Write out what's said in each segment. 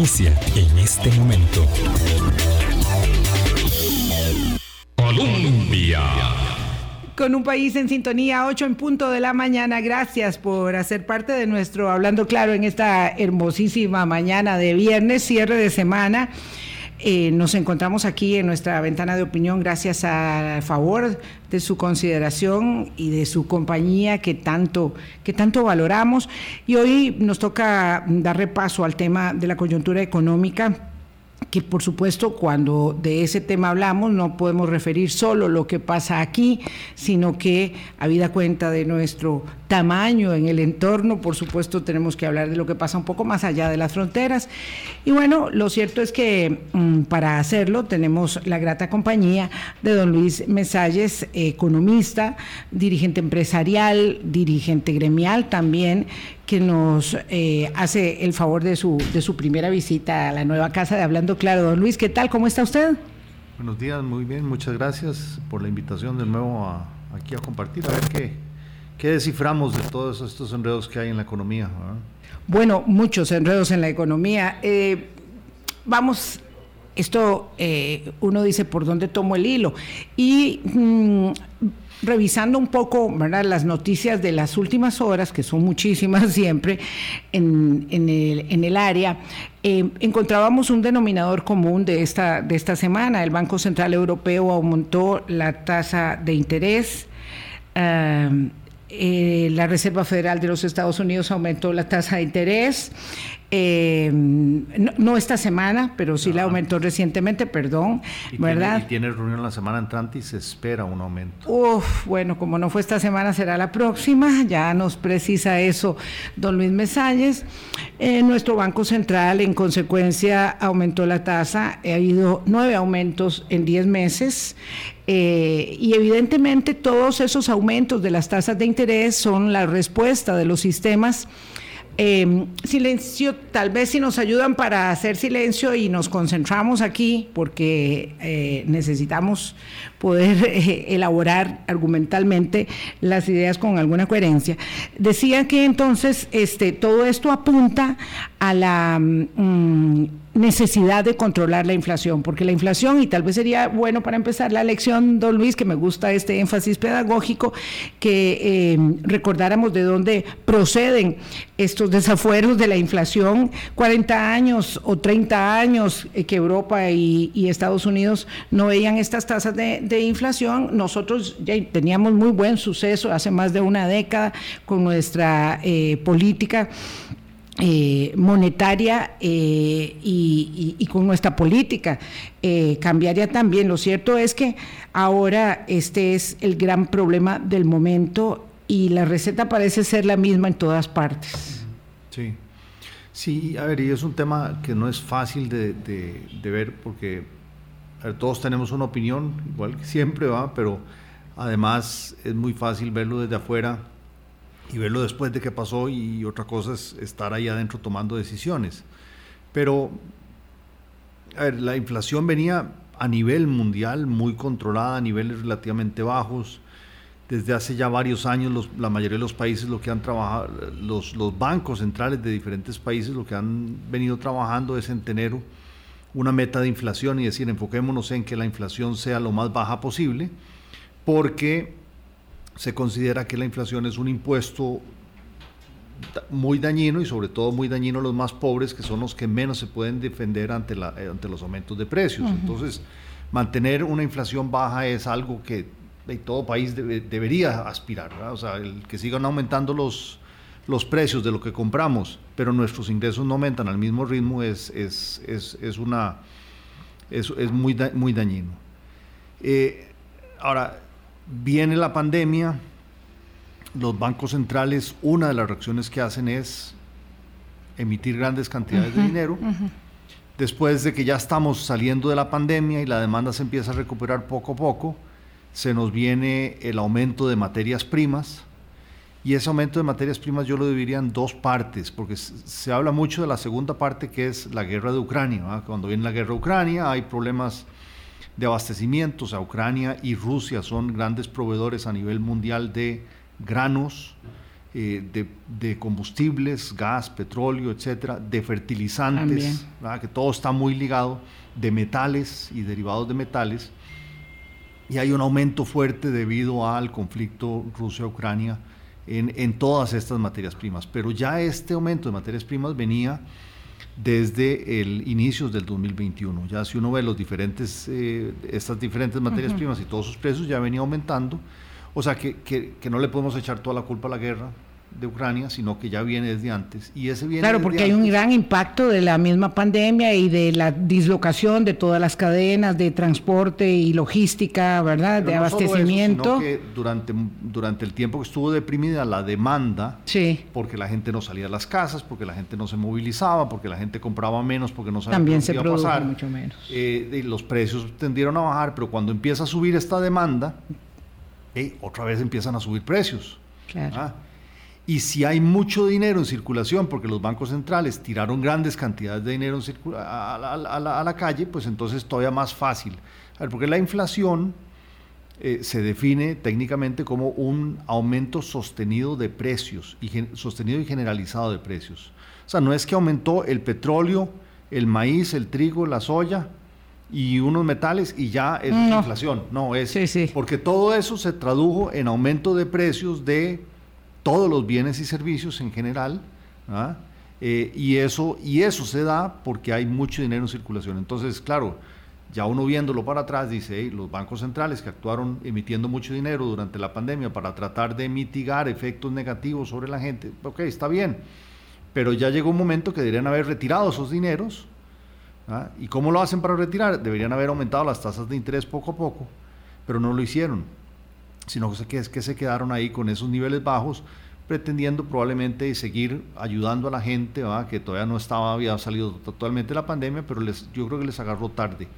inicia en este momento. Colombia. Con un país en sintonía, 8 en punto de la mañana. Gracias por hacer parte de nuestro Hablando Claro en esta hermosísima mañana de viernes, cierre de semana. Eh, nos encontramos aquí en nuestra ventana de opinión gracias al favor de su consideración y de su compañía que tanto, que tanto valoramos. Y hoy nos toca dar repaso al tema de la coyuntura económica que por supuesto cuando de ese tema hablamos no podemos referir solo lo que pasa aquí, sino que habida cuenta de nuestro tamaño en el entorno, por supuesto tenemos que hablar de lo que pasa un poco más allá de las fronteras. Y bueno, lo cierto es que mm, para hacerlo tenemos la grata compañía de don Luis Mesalles, economista, dirigente empresarial, dirigente gremial también, que nos eh, hace el favor de su, de su primera visita a la nueva casa de Hablando Claro. Don Luis, ¿qué tal? ¿Cómo está usted? Buenos días, muy bien, muchas gracias por la invitación de nuevo aquí a compartir, a ver qué, qué desciframos de todos estos enredos que hay en la economía. Bueno, muchos enredos en la economía. Eh, vamos esto eh, uno dice por dónde tomo el hilo. Y mm, revisando un poco las noticias de las últimas horas, que son muchísimas siempre en, el, área, eh, encontrábamos un denominador común de esta, de esta semana. El Banco Central Europeo aumentó la tasa de interés. Eh, eh, la Reserva Federal de los Estados Unidos aumentó la tasa de interés. Eh, no, esta semana, pero sí la aumentó recientemente, perdón, ¿verdad? y tiene reunión la semana entrante y se espera un aumento. Uf, bueno, como no fue esta semana, será la próxima, ya nos precisa eso don Luis Mesalles. Eh, nuestro Banco Central, en consecuencia, aumentó la tasa, ha habido nueve aumentos en diez meses. Eh, y evidentemente todos esos aumentos de las tasas de interés son la respuesta de los sistemas eh, silencio, tal vez si nos ayudan para hacer silencio y nos concentramos aquí, porque eh, necesitamos poder eh, elaborar argumentalmente las ideas con alguna coherencia. Decía que entonces este, todo esto apunta a la mm, necesidad de controlar la inflación, porque la inflación, y tal vez sería bueno para empezar la lección, don Luis, que me gusta este énfasis pedagógico, que eh, recordáramos de dónde proceden estos desafueros de la inflación, 40 años o 30 años eh, que Europa y, Estados Unidos no veían estas tasas de, de inflación, nosotros ya teníamos muy buen suceso hace más de una década con nuestra eh, política eh, monetaria eh, y, con nuestra política eh, cambiaría también. Lo cierto es que ahora este es el gran problema del momento y la receta parece ser la misma en todas partes. Sí, sí, a ver, y es un tema que no es fácil de, ver porque todos tenemos una opinión, igual que siempre va, pero además es muy fácil verlo desde afuera y verlo después de que pasó y otra cosa es estar ahí adentro tomando decisiones. Pero, la inflación venía a nivel mundial muy controlada, a niveles relativamente bajos. Desde hace ya varios años la mayoría de los países lo que han trabajado, los, los bancos centrales de diferentes países lo que han venido trabajando es en tener una meta de inflación y decir enfoquémonos en que la inflación sea lo más baja posible, porque se considera que la inflación es un impuesto muy dañino y sobre todo muy dañino a los más pobres, que son los que menos se pueden defender ante, la, eh, ante los aumentos de precios. Entonces, mantener una inflación baja es algo que todo país debería aspirar, o sea, el que sigan aumentando los, los precios de lo que compramos, pero nuestros ingresos no aumentan al mismo ritmo, es, es, es, es una, es, es muy, muy dañino. Eh, ahora, viene la pandemia, los bancos centrales, una de las reacciones que hacen es emitir grandes cantidades de dinero. Después de que ya estamos saliendo de la pandemia y la demanda se empieza a recuperar poco a poco, se nos viene el aumento de materias primas. Y ese aumento de materias primas yo lo dividiría en dos partes, porque se habla mucho de la segunda parte que es la guerra de Ucrania. Cuando viene la guerra de Ucrania hay problemas de abastecimientos. A Ucrania y Rusia son grandes proveedores a nivel mundial de granos, eh, de, combustibles, gas, petróleo, etcétera, de fertilizantes, que todo está muy ligado, de metales y derivados de metales. Y hay un aumento fuerte debido al conflicto Rusia-Ucrania en, en todas estas materias primas. Pero ya este aumento de materias primas venía desde el inicio del 2021. Ya si uno ve los diferentes, eh, estas diferentes materias primas y todos sus precios ya venía aumentando. O sea que, que, que, no le podemos echar toda la culpa a la guerra, de Ucrania, sino que ya viene desde antes. Y ese viene claro, porque hay un gran impacto de la misma pandemia y de la dislocación de todas las cadenas de transporte y logística, ¿verdad? de abastecimiento. que durante, durante el tiempo que estuvo deprimida la demanda, sí. porque la gente no salía a las casas, porque la gente no se movilizaba, porque la gente compraba menos, porque no sabía También se iba a pasar. mucho menos. Eh, los precios tendieron a bajar, pero cuando empieza a subir esta demanda, otra vez empiezan a subir precios. Claro. ¿ah? Y si hay mucho dinero en circulación, porque los bancos centrales tiraron grandes cantidades de dinero a, la, calle, pues entonces todavía más fácil. porque la inflación eh, se define técnicamente como un aumento sostenido de precios, y sostenido y generalizado de precios. O sea, no es que aumentó el petróleo, el maíz, el trigo, la soya y unos metales y ya es inflación. No, es porque todo eso se tradujo en aumento de precios de todos los bienes y servicios en general, ¿ah? eh, y, eso, y eso se da porque hay mucho dinero en circulación. Entonces, claro, ya uno viéndolo para atrás dice, los bancos centrales que actuaron emitiendo mucho dinero durante la pandemia para tratar de mitigar efectos negativos sobre la gente, ok, está bien, pero ya llegó un momento que deberían haber retirado esos dineros. ¿ah? ¿Y cómo lo hacen para retirar? Deberían haber aumentado las tasas de interés poco a poco, pero no lo hicieron sino que es que se quedaron ahí con esos niveles bajos, pretendiendo probablemente seguir ayudando a la gente, que todavía no estaba, había salido totalmente la pandemia, pero les, yo creo que les agarró tarde,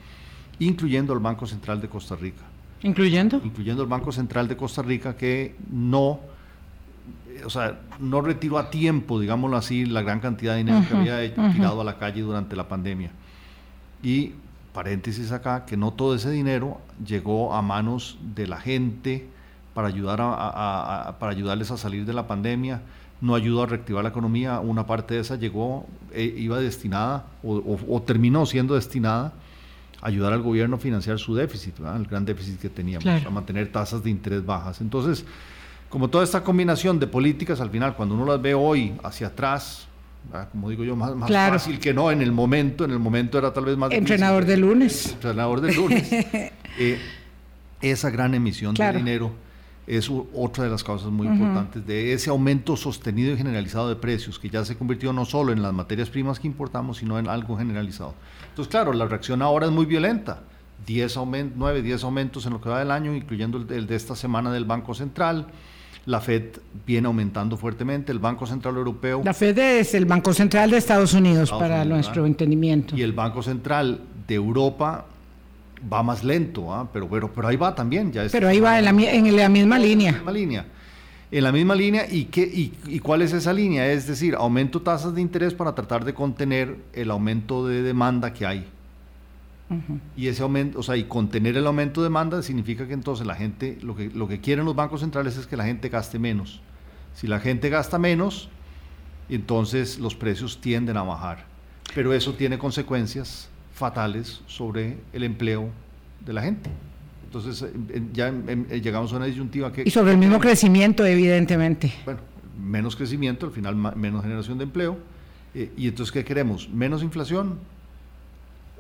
incluyendo el Banco Central de Costa Rica. ¿Incluyendo? Incluyendo el Banco Central de Costa Rica, que no, o sea, no retiró a tiempo, digámoslo así, la gran cantidad de dinero que había tirado a la calle durante la pandemia. Y paréntesis acá, que no todo ese dinero llegó a manos de la gente, para, ayudar a, para ayudarles a salir de la pandemia, no ayudó a reactivar la economía, una parte de esa llegó, eh, iba destinada o, terminó siendo destinada a ayudar al gobierno a financiar su déficit, el gran déficit que teníamos, a mantener tasas de interés bajas. Entonces, como toda esta combinación de políticas, al final, cuando uno las ve hoy hacia atrás, como digo yo, más, fácil que no en el momento, en el momento era tal vez más... Entrenador de lunes. Entrenador de lunes. Eh, esa gran emisión de dinero es otra de las causas muy importantes de ese aumento sostenido y generalizado de precios, que ya se convirtió no solo en las materias primas que importamos, sino en algo generalizado. Entonces, claro, la reacción ahora es muy violenta. 10 aumentos, 9, 10 aumentos en lo que va del año, incluyendo el, de esta semana del Banco Central. La Fed viene aumentando fuertemente, el Banco Central Europeo. La Fed es el Banco Central de Estados Unidos, para nuestro entendimiento. Y el Banco Central de Europa va más lento, ¿ah? pero, pero, pero ahí va también. Ya pero ahí va en la, en la misma línea. En la misma línea. En la misma línea, ¿y, qué, y, cuál es esa línea? Es decir, aumento tasas de interés para tratar de contener el aumento de demanda que hay. Y ese aumento, o sea, y contener el aumento de demanda significa que entonces la gente, lo que, lo que quieren los bancos centrales es que la gente gaste menos. Si la gente gasta menos, entonces los precios tienden a bajar. Pero eso tiene consecuencias fatales sobre el empleo de la gente. Entonces ya llegamos a una disyuntiva que... Y sobre el mismo crecimiento, evidentemente. Bueno, menos crecimiento, al final menos generación de empleo. Eh, y entonces, ¿qué queremos? ¿Menos inflación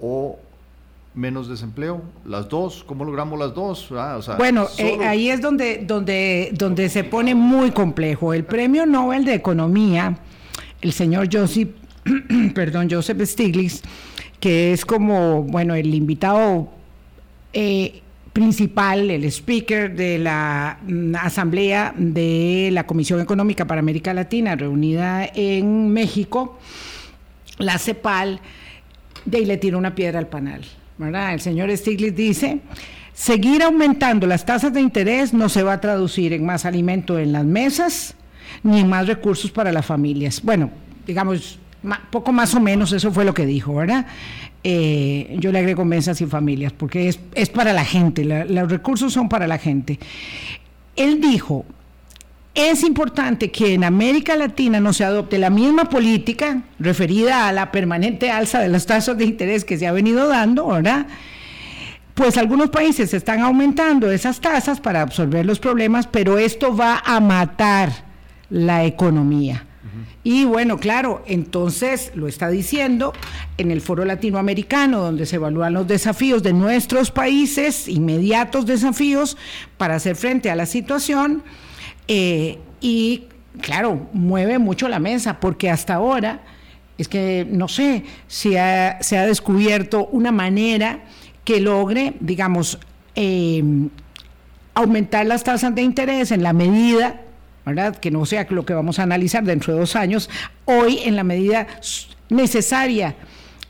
o menos desempleo? ¿Las dos? ¿Cómo logramos las dos? Ah, bueno, eh, ahí es donde, donde, donde se pone muy complejo. El premio Nobel de Economía, el señor Joseph, perdón, Joseph Stiglitz, que es como, bueno, el invitado eh, principal, el speaker de la mm, Asamblea de la Comisión Económica para América Latina, reunida en México, la CEPAL, de ahí le tira una piedra al panal. ¿verdad? El señor Stiglitz dice, seguir aumentando las tasas de interés no se va a traducir en más alimento en las mesas ni en más recursos para las familias. Bueno, digamos, poco más o menos eso fue lo que dijo, ¿verdad? Eh, yo le agrego mesas y familias, porque es, es para la gente, los recursos son para la gente. Él dijo, es importante que en América Latina no se adopte la misma política referida a la permanente alza de las tasas de interés que se ha venido dando, ¿verdad? Pues algunos países están aumentando esas tasas para absorber los problemas, pero esto va a matar la economía. Y bueno, claro, entonces lo está diciendo en el foro latinoamericano, donde se evalúan los desafíos de nuestros países, inmediatos desafíos para hacer frente a la situación. Eh, y claro, mueve mucho la mesa, porque hasta ahora es que no sé si se ha descubierto una manera que logre, digamos, eh, aumentar las tasas de interés en la medida Que no sea lo que vamos a analizar dentro de dos años, hoy en la medida necesaria,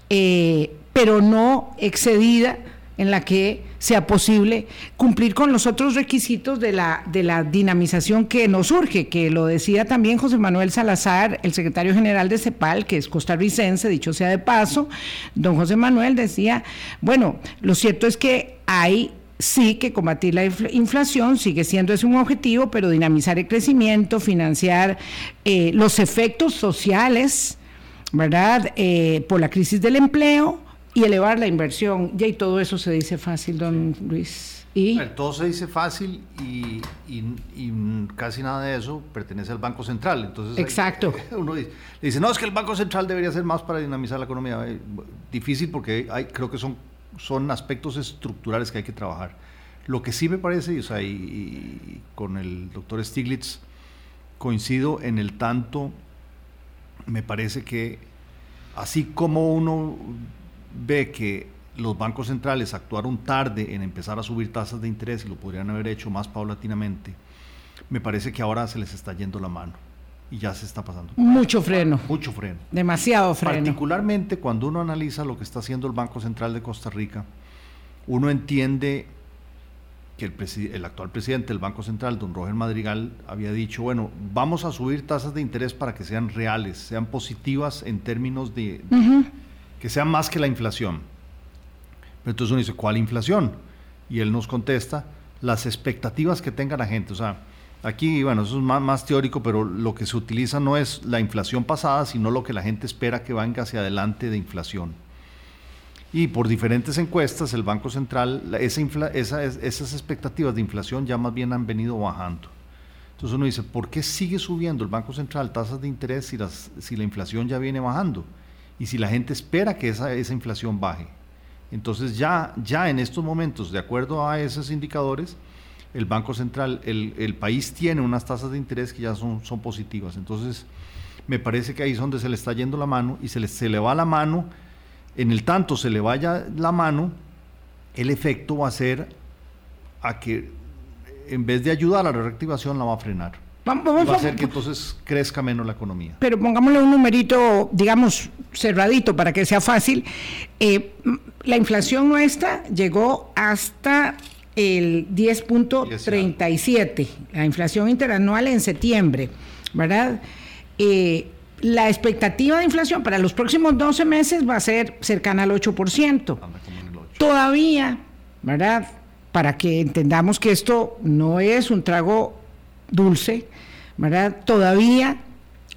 eh, pero no excedida en la que sea posible cumplir con los otros requisitos de la, de la dinamización que nos surge, que lo decía también José Manuel Salazar, el secretario general de CEPAL, que es costarricense, dicho sea de paso, don José Manuel decía, bueno, lo cierto es que hay sí que combatir la inflación sigue siendo ese un objetivo, pero dinamizar el crecimiento, financiar eh, los efectos sociales, ¿verdad? Eh, por la crisis del empleo y elevar la inversión. Ya y todo eso se dice fácil, don Luis. ¿Y? todo se dice fácil y, casi nada de eso pertenece al Banco Central. Entonces, Exacto. Uno dice, no, es que el Banco Central debería hacer más para dinamizar la economía. Eh, difícil porque hay, creo que son son aspectos estructurales que hay que trabajar. Lo que sí me parece, o sea, y, con el doctor Stiglitz coincido en el tanto, me parece que así como uno ve que los bancos centrales actuaron tarde en empezar a subir tasas de interés y lo podrían haber hecho más paulatinamente, me parece que ahora se les está yendo la mano y ya se está pasando. Mucho freno. Mucho freno. Demasiado freno. Particularmente cuando uno analiza lo que está haciendo el Banco Central de Costa Rica, uno entiende que el, el, actual presidente del Banco Central, don Roger Madrigal, había dicho, bueno, vamos a subir tasas de interés para que sean reales, sean positivas en términos de, que sean más que la inflación. Pero entonces uno dice, ¿cuál inflación? Y él nos contesta, las expectativas que tenga la gente. O sea, Aquí, bueno, eso es más, teórico, pero lo que se utiliza no es la inflación pasada, sino lo que la gente espera que venga hacia adelante de inflación. Y por diferentes encuestas, el Banco Central, esas expectativas de inflación ya más bien han venido bajando. Entonces uno dice, ¿por qué sigue subiendo el Banco Central tasas de interés si, si la inflación ya viene bajando? Y si la gente espera que esa, esa inflación baje. Entonces ya, ya en estos momentos, de acuerdo a esos indicadores, el Banco Central, el, país tiene unas tasas de interés que ya son, son positivas. Entonces, me parece que ahí es donde se le está yendo la mano y se le, se le va la mano, en el tanto se le vaya la mano, el efecto va a ser a que en vez de ayudar a la reactivación la va a frenar. Vamos, va a hacer que entonces crezca menos la economía. Pero pongámosle un numerito, digamos, cerradito para que sea fácil. Eh, la inflación nuestra llegó hasta el 10.37, la inflación interanual en septiembre, ¿verdad? Eh, la expectativa de inflación para los próximos 12 meses va a ser cercana al 8%. Todavía, ¿verdad? Para que entendamos que esto no es un trago dulce, ¿verdad? Todavía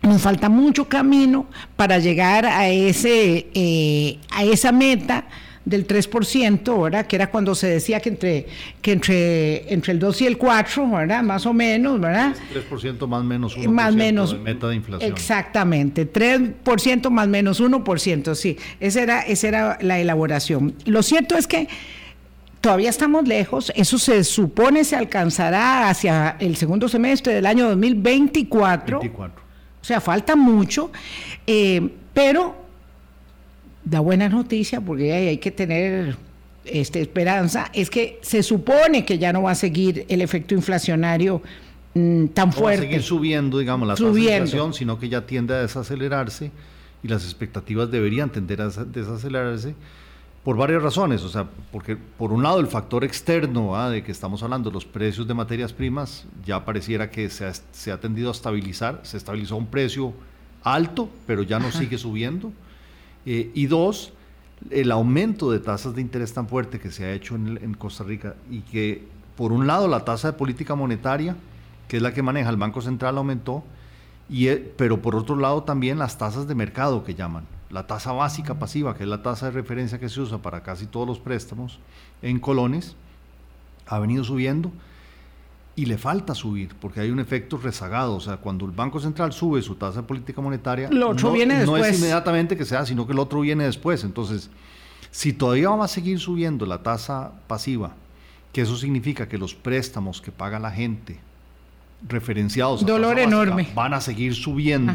nos falta mucho camino para llegar a, ese, eh, a esa meta del 3%, ¿verdad? Que era cuando se decía que entre, que entre, entre el 2 y el 4, ¿verdad? Más o menos, ¿verdad? 3% más menos 1% más menos, de meta de inflación. Exactamente, 3% más menos 1%, sí. Esa era, esa era la elaboración. Lo cierto es que todavía estamos lejos, eso se supone se alcanzará hacia el segundo semestre del año 2024. 24. O sea, falta mucho, eh, pero da buena noticia, porque hay, que tener este, esperanza, es que se supone que ya no va a seguir el efecto inflacionario mm, tan fuerte. va a seguir subiendo, digamos, la tasa de inflación, sino que ya tiende a desacelerarse y las expectativas deberían tender a desacelerarse por varias razones, o sea, porque por un lado el factor externo de que estamos hablando, los precios de materias primas, ya pareciera que se ha, se ha tendido a estabilizar, se estabilizó un precio alto, pero ya no sigue subiendo. Eh, y dos, el aumento de tasas de interés tan fuerte que se ha hecho en, Costa Rica y que, por un lado, la tasa de política monetaria que es la que maneja el Banco Central, aumentó, y, eh, pero por otro lado también las tasas de mercado que llaman. La tasa básica pasiva, que es la tasa de referencia que se usa para casi todos los préstamos en colones, ha venido subiendo y le falta subir, porque hay un efecto rezagado. O sea, cuando el Banco Central sube su tasa de política monetaria, lo otro no, viene después. no es inmediatamente que sea, sino que el otro viene después. Entonces, si todavía vamos a seguir subiendo la tasa pasiva, que eso significa que los préstamos que paga la gente referenciados a Dolor enorme. van a seguir subiendo.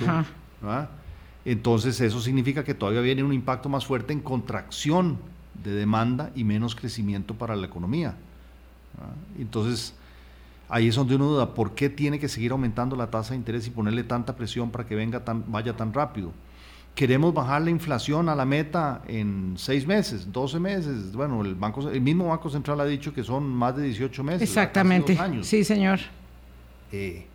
Entonces eso significa que todavía viene un impacto más fuerte en contracción de demanda y menos crecimiento para la economía. Entonces ahí es donde uno duda, ¿por qué tiene que seguir aumentando la tasa de interés y ponerle tanta presión para que venga tan, vaya tan rápido? Queremos bajar la inflación a la meta en seis meses, 12 meses. Bueno, el, banco, el mismo Banco Central ha dicho que son más de 18 meses. Exactamente. Años. Sí, señor. Eh,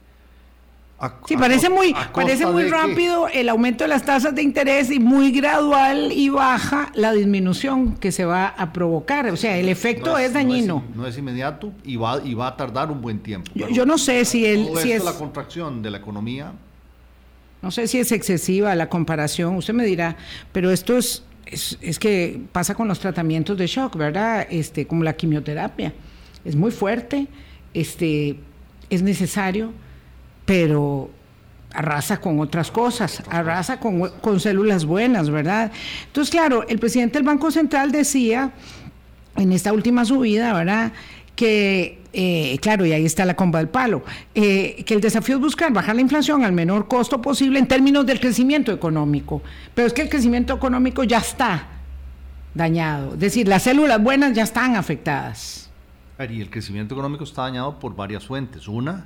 sí, parece muy, parece muy rápido el aumento de las tasas de interés y muy gradual y baja la disminución que se va a provocar. O sea, el efecto es, dañino. No es, inmediato y va, y va a tardar un buen tiempo. Yo, no sé si, el, si es... la contracción de la economía. No sé si es excesiva la comparación, usted me dirá, pero esto es, es, es que pasa con los tratamientos de shock, ¿verdad? Este, como la quimioterapia. Es muy fuerte, este, es necesario pero arrasa con otras cosas, arrasa con, con, células buenas, ¿verdad? Entonces, claro, el presidente del Banco Central decía en esta última subida, ¿verdad? Que, eh, claro, y ahí está la comba del palo, eh, que el desafío es buscar bajar la inflación al menor costo posible en términos del crecimiento económico. Pero es que el crecimiento económico ya está dañado, es decir, las células buenas ya están afectadas. Y el crecimiento económico está dañado por varias fuentes. Una,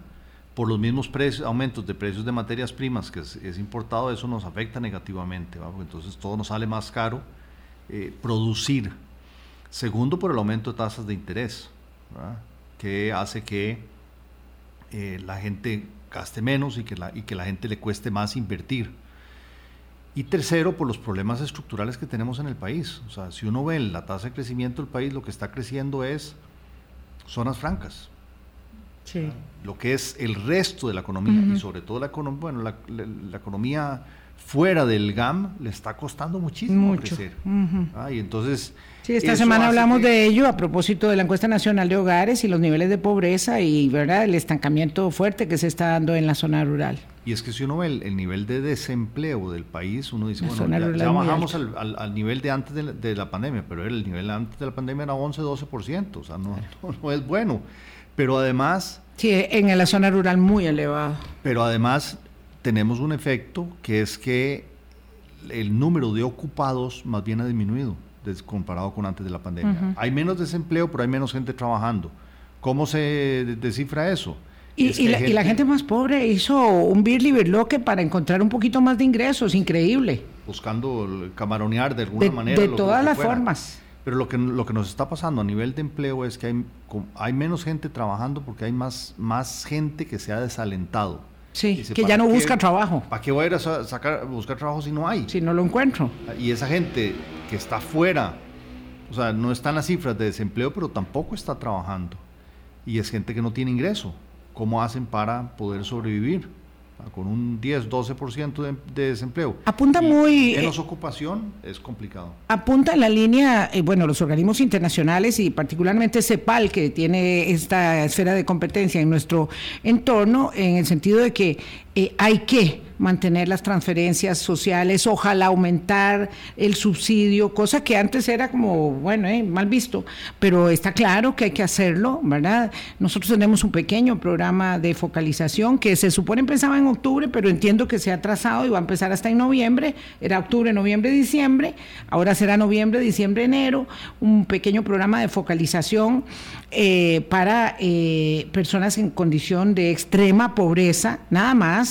por los mismos precios, aumentos de precios de materias primas que es, importado, eso nos afecta negativamente, entonces todo nos sale más caro eh, producir. Segundo, por el aumento de tasas de interés, que hace que eh, la gente gaste menos y que, la, y que la gente le cueste más invertir. Y tercero, por los problemas estructurales que tenemos en el país. O sea, si uno ve la tasa de crecimiento del país, lo que está creciendo es zonas francas lo que es el resto de la economía y sobre todo la, bueno, la, economía fuera del GAM le está costando muchísimo crecer. Ah, y entonces... Sí, esta semana hablamos de ello a propósito de la encuesta nacional de hogares y los niveles de pobreza y verdad el estancamiento fuerte que se está dando en la zona rural. Y es que si uno ve el, nivel de desempleo del país, uno dice, bueno, ya, bajamos al, nivel de antes de la, pandemia, pero el nivel antes de la pandemia era 11-12%, o sea, no, no es bueno. Pero además... Sí, en la zona rural muy elevado. Pero además tenemos un efecto que es que el número de ocupados más bien ha disminuido comparado con antes de la pandemia. Hay menos desempleo, pero hay menos gente trabajando. ¿Cómo se descifra eso? Y, la, gente... más pobre hizo un birli birloque para encontrar un poquito más de ingresos, increíble. Buscando camaronear de alguna manera. De todas las formas. Pero lo que, lo que nos está pasando a nivel de empleo es que hay, hay menos gente trabajando porque hay más, más gente que se ha desalentado. Sí, que ya no busca trabajo. ¿Para qué voy a ir a sacar, buscar trabajo si no hay? Si no lo encuentro. Y esa gente que está fuera, o sea, no está en las cifras de desempleo, pero tampoco está trabajando. Y es gente que no tiene ingreso. ¿Cómo hacen para poder sobrevivir? Con un 10, 12% de, de desempleo. Apunta muy... Menos eh, ocupación es complicado. Apunta la línea, eh, bueno, los organismos internacionales y particularmente CEPAL, que tiene esta esfera de competencia en nuestro entorno, en el sentido de que eh, hay que mantener las transferencias sociales, ojalá aumentar el subsidio, cosa que antes era como, bueno, eh, mal visto, pero está claro que hay que hacerlo, ¿verdad? Nosotros tenemos un pequeño programa de focalización que se supone empezaba en octubre, pero entiendo que se ha atrasado y va a empezar hasta en noviembre, era octubre, noviembre, diciembre, ahora será noviembre, diciembre, enero, un pequeño programa de focalización eh, para personas en condición de extrema pobreza, nada más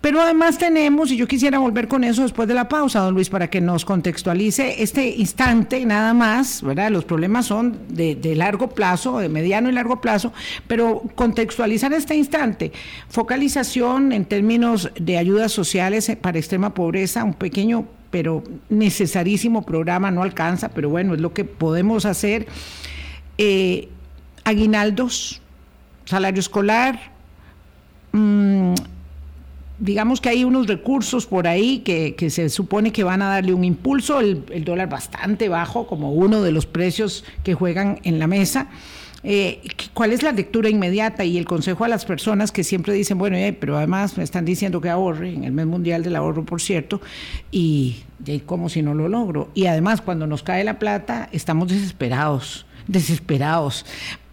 Pero además tenemos, y yo quisiera volver con eso después de la pausa, don Luis, para que nos contextualice este instante nada más, ¿verdad? Los problemas son de, largo plazo, de mediano y largo plazo, pero contextualizar este instante, focalización en términos de ayudas sociales para extrema pobreza, un pequeño pero necesarísimo programa, no alcanza, pero bueno, es lo que podemos hacer. Eh, aguinaldos, salario escolar. Mm, digamos que hay unos recursos por ahí que, se supone que van a darle un impulso, el, dólar bastante bajo como uno de los precios que juegan en la mesa. Eh, ¿Cuál es la lectura inmediata y el consejo a las personas que siempre dicen, bueno, eh, pero además me están diciendo que ahorre, en el mes mundial del ahorro, por cierto, y, y como si no lo logro? Y además, cuando nos cae la plata, estamos desesperados, desesperados.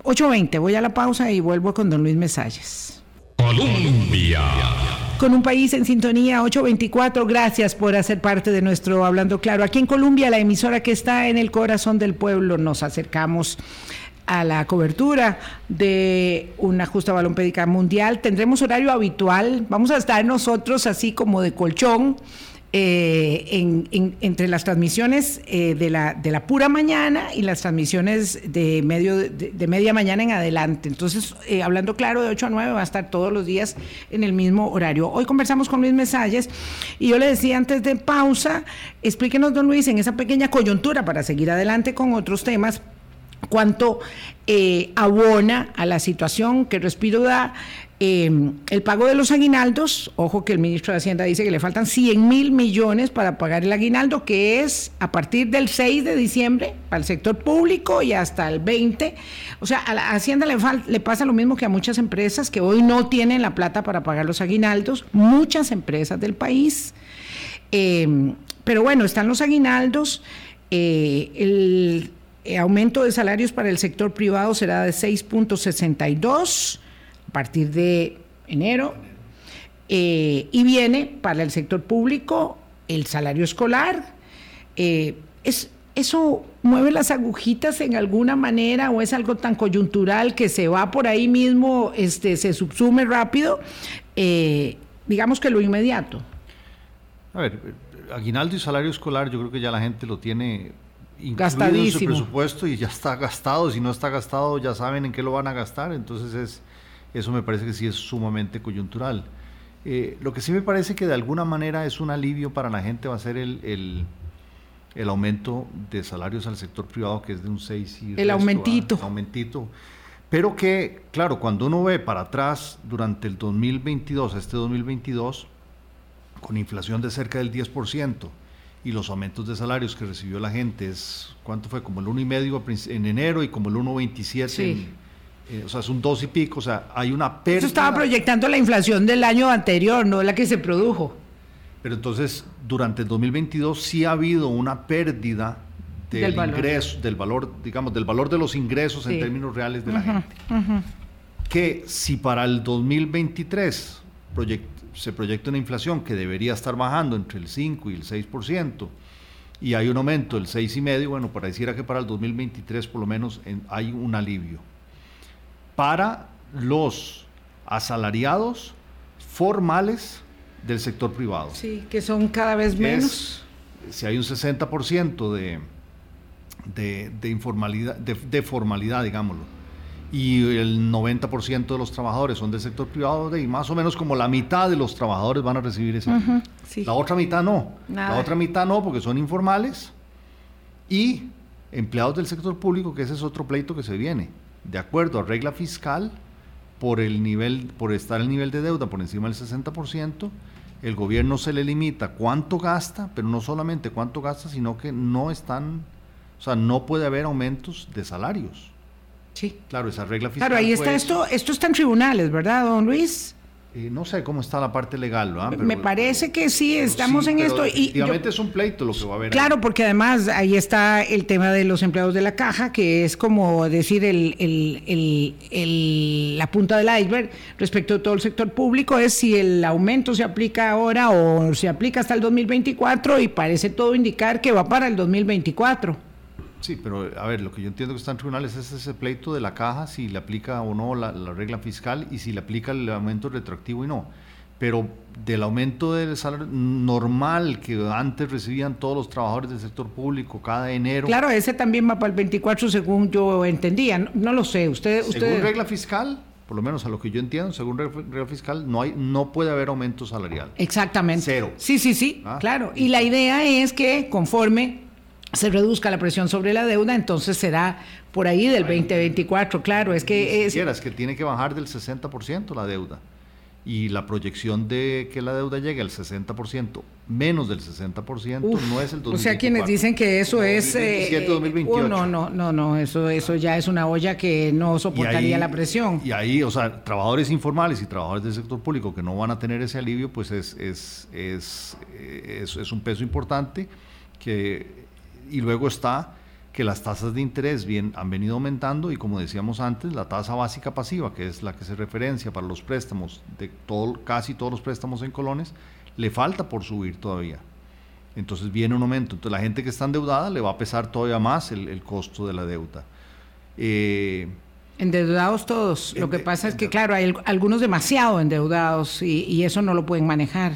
8.20, voy a la pausa y vuelvo con don Luis Mesalles. Colombia. Con un país en sintonía 824, gracias por hacer parte de nuestro Hablando Claro. Aquí en Colombia, la emisora que está en el corazón del pueblo, nos acercamos a la cobertura de una justa balompédica mundial. Tendremos horario habitual, vamos a estar nosotros así como de colchón eh, en, entre las transmisiones eh, de, la, de la pura mañana y las transmisiones de, medio, de, media mañana en adelante. Entonces, eh, hablando claro, de 8 a 9 va a estar todos los días en el mismo horario. Hoy conversamos con Luis Mesalles y yo le decía antes de pausa, explíquenos, don Luis, en esa pequeña coyuntura para seguir adelante con otros temas, cuánto abona a la situación que Respiro da Em, el pago de los aguinaldos, ojo que el ministro de Hacienda dice que le faltan 100 mil millones para pagar el aguinaldo, que es a partir del 6 de diciembre para el sector público y hasta el 20. O sea, a Hacienda le, le pasa lo mismo que a muchas empresas que hoy no tienen la plata para pagar los aguinaldos, muchas empresas del país. Em, pero bueno, están los aguinaldos. Eh, el aumento de salarios para el sector privado será de 6.62 a partir de enero. Eh, y viene para el sector público el salario escolar. Eh, es, ¿Eso mueve las agujitas en alguna manera o es algo tan coyuntural que se va por ahí mismo, este, se subsume rápido? Eh, digamos que lo inmediato. A ver, aguinaldo y salario escolar yo creo que ya la gente lo tiene incluido en su presupuesto y ya está gastado. Si no está gastado ya saben en qué lo van a gastar. Entonces es eso me parece que sí es sumamente coyuntural. Eh, lo que sí me parece que de alguna manera es un alivio para la gente va a ser el, el, aumento de salarios al sector privado, que es de un 6 y... El aumentito. aumentito. Pero que, claro, cuando uno ve para atrás durante el 2022, este 2022, con inflación de cerca del 10%, y los aumentos de salarios que recibió la gente es, ¿cuánto fue? Como el 1,5 en enero y como el 1,27 en eh, o sea, es un dos y pico, o sea, hay una pérdida. Eso estaba proyectando la inflación del año anterior, no la que se produjo. Pero entonces, durante el 2022 sí ha habido una pérdida del, ingreso, del valor, digamos, del valor de los ingresos en términos reales de la gente. Que si para el 2023 se proyecta una inflación que debería estar bajando entre el 5 y el 6%, y hay un aumento del 6,5%, bueno, pareciera que para el 2023 por lo menos hay un alivio para los asalariados formales del sector privado. Sí, que son cada vez menos. si hay un 60% de, de, de, informalidad, de, formalidad, digámoslo, y el 90% de los trabajadores son del sector privado, y más o menos como la mitad de los trabajadores van a recibir ese. La otra mitad no. La otra mitad no, porque son informales y empleados del sector público, que ese es otro pleito que se viene de acuerdo a regla fiscal, por el nivel, por estar el nivel de deuda por encima del 60%, el gobierno se le limita cuánto gasta, pero no solamente cuánto gasta, sino que no están, o sea, no puede haber aumentos de salarios. Sí. Claro, esa regla fiscal. Claro, ahí está esto, esto está en tribunales, ¿verdad, don Luis? Eh, no sé cómo está la parte legal, ¿verdad? Me parece que sí, estamos en esto. Y efectivamente es un pleito lo que va a haber. Claro, porque además ahí está el tema de los empleados de la caja, que es como decir el, la punta del iceberg respecto a todo el sector público, es si el aumento se aplica ahora o se aplica hasta el 2024 y parece todo indicar que va para el 2024. Sí, pero a ver, lo que yo entiendo que está en tribunales es ese pleito de la caja, si le aplica o no la, regla fiscal y si le aplica el aumento retroactivo y no. Pero del aumento del salario normal que antes recibían todos los trabajadores del sector público cada enero. Claro, ese también va para el 24 según yo entendía. No, lo sé, usted, usted... Según regla fiscal, por lo menos a lo que yo entiendo, según regla fiscal, no hay, no puede haber aumento salarial. Exactamente. Cero. Sí, sí, sí, ¿Ah? claro. Y la idea es que conforme se reduzca la presión sobre la deuda, entonces será por ahí del 2024, claro, es que... Es, es que tiene que bajar del 60% la deuda y la proyección de que la deuda llegue al 60%, menos del 60%, no es el 2024. O sea, quienes dicen que eso es... 2028. Uh, no, no, no, no, eso, eso ya es una olla que no soportaría la presión. Y ahí, o sea, trabajadores informales y trabajadores del sector público que no van a tener ese alivio, pues es, es, es, es, es un peso importante que... Y luego está que las tasas de interés bien, han venido aumentando y como decíamos antes, la tasa básica pasiva, que es la que se referencia para los préstamos de todo, casi todos los préstamos en colones, le falta por subir todavía. Entonces viene un aumento. Entonces la gente que está endeudada le va a pesar todavía más el, costo de la deuda. Eh, endeudados todos. Lo que pasa es que, claro, hay algunos demasiado endeudados y, y eso no lo pueden manejar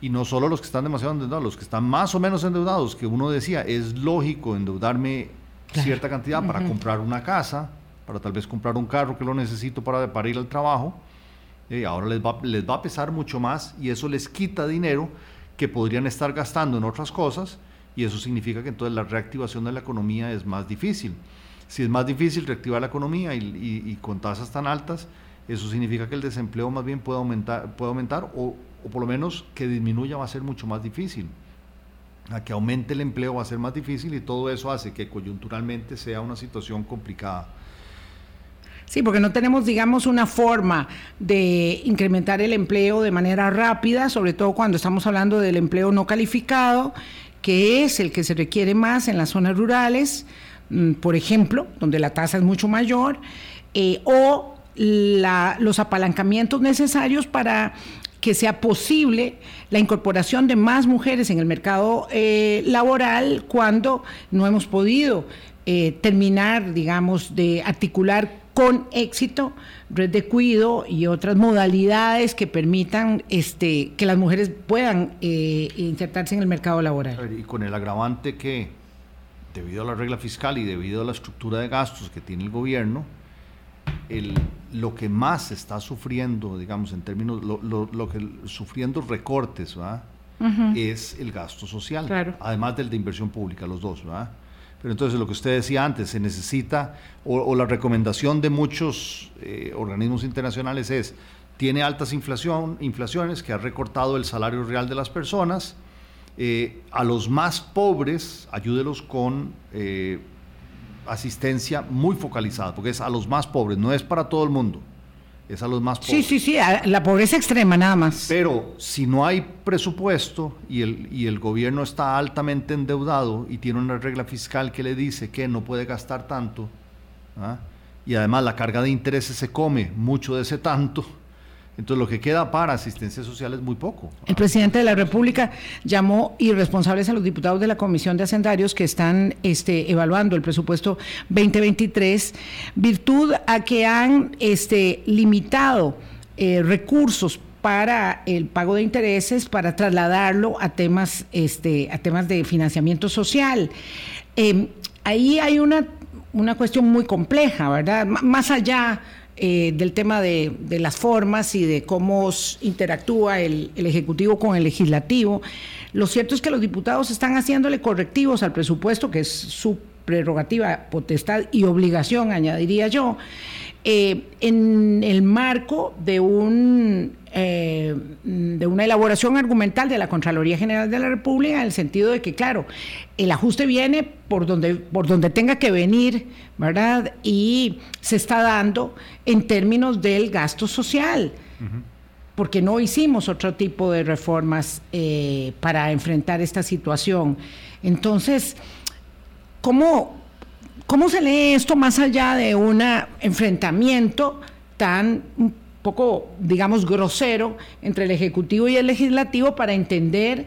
y no solo los que están demasiado endeudados, los que están más o menos endeudados, que uno decía, es lógico endeudarme cierta cantidad para comprar una casa, para tal vez comprar un carro que lo necesito para, para ir al trabajo, y eh, ahora les va, les va a pesar mucho más y eso les quita dinero que podrían estar gastando en otras cosas y eso significa que entonces la reactivación de la economía es más difícil. Si es más difícil reactivar la economía y, y con tasas tan altas, eso significa que el desempleo más bien puede aumentar, puede aumentar o, o por lo menos que disminuya va a ser mucho más difícil. A que aumente el empleo va a ser más difícil y todo eso hace que coyunturalmente sea una situación complicada. Sí, porque no tenemos, digamos, una forma de incrementar el empleo de manera rápida, sobre todo cuando estamos hablando del empleo no calificado, que es el que se requiere más en las zonas rurales, mm, por ejemplo, donde la tasa es mucho mayor, eh, o los apalancamientos necesarios para que sea posible la incorporación de más mujeres en el mercado eh, laboral cuando no hemos podido eh, terminar, digamos, de articular con éxito red de cuido y otras modalidades que permitan este, que las mujeres puedan eh, insertarse en el mercado laboral. Y con el agravante que, debido a la regla fiscal y debido a la estructura de gastos que tiene el gobierno, el, lo que más está sufriendo, digamos, en términos, lo, lo, que sufriendo recortes, es el gasto social, además del de inversión pública, los dos, ¿verdad? Pero entonces lo que usted decía antes, se necesita, o, la recomendación de muchos eh, organismos internacionales es, tiene altas inflación, inflaciones que ha recortado el salario real de las personas, eh, a los más pobres, ayúdelos con eh, asistencia muy focalizada, porque es a los más pobres, no es para todo el mundo, es a los más pobres. Sí, sí, sí, la pobreza extrema nada más. Pero si no hay presupuesto y el, y el gobierno está altamente endeudado y tiene una regla fiscal que le dice que no puede gastar tanto, ¿ah? y además la carga de intereses se come mucho de ese tanto, entonces lo que queda para asistencia social es muy poco. El presidente de la República llamó irresponsables a los diputados de la Comisión de Hacendarios que están este, evaluando el presupuesto 2023, virtud a que han este, limitado eh, recursos para el pago de intereses, para trasladarlo a temas, este, a temas de financiamiento social. Em, ahí hay una, una cuestión muy compleja, ¿verdad? más allá eh, del tema de, las formas y de cómo interactúa el, Ejecutivo con el Legislativo. Lo cierto es que los diputados están haciéndole correctivos al presupuesto, que es su prerrogativa, potestad y obligación, añadiría yo, eh, en el marco de un eh, de una elaboración argumental de la Contraloría General de la República, en el sentido de que, claro, el ajuste viene por donde, por donde tenga que venir, ¿verdad? Y se está dando en términos del gasto social. porque no hicimos otro tipo de reformas eh, para enfrentar esta situación. Entonces, ¿cómo, ¿cómo se lee esto más allá de un enfrentamiento tan poco, digamos, grosero entre el Ejecutivo y el Legislativo para entender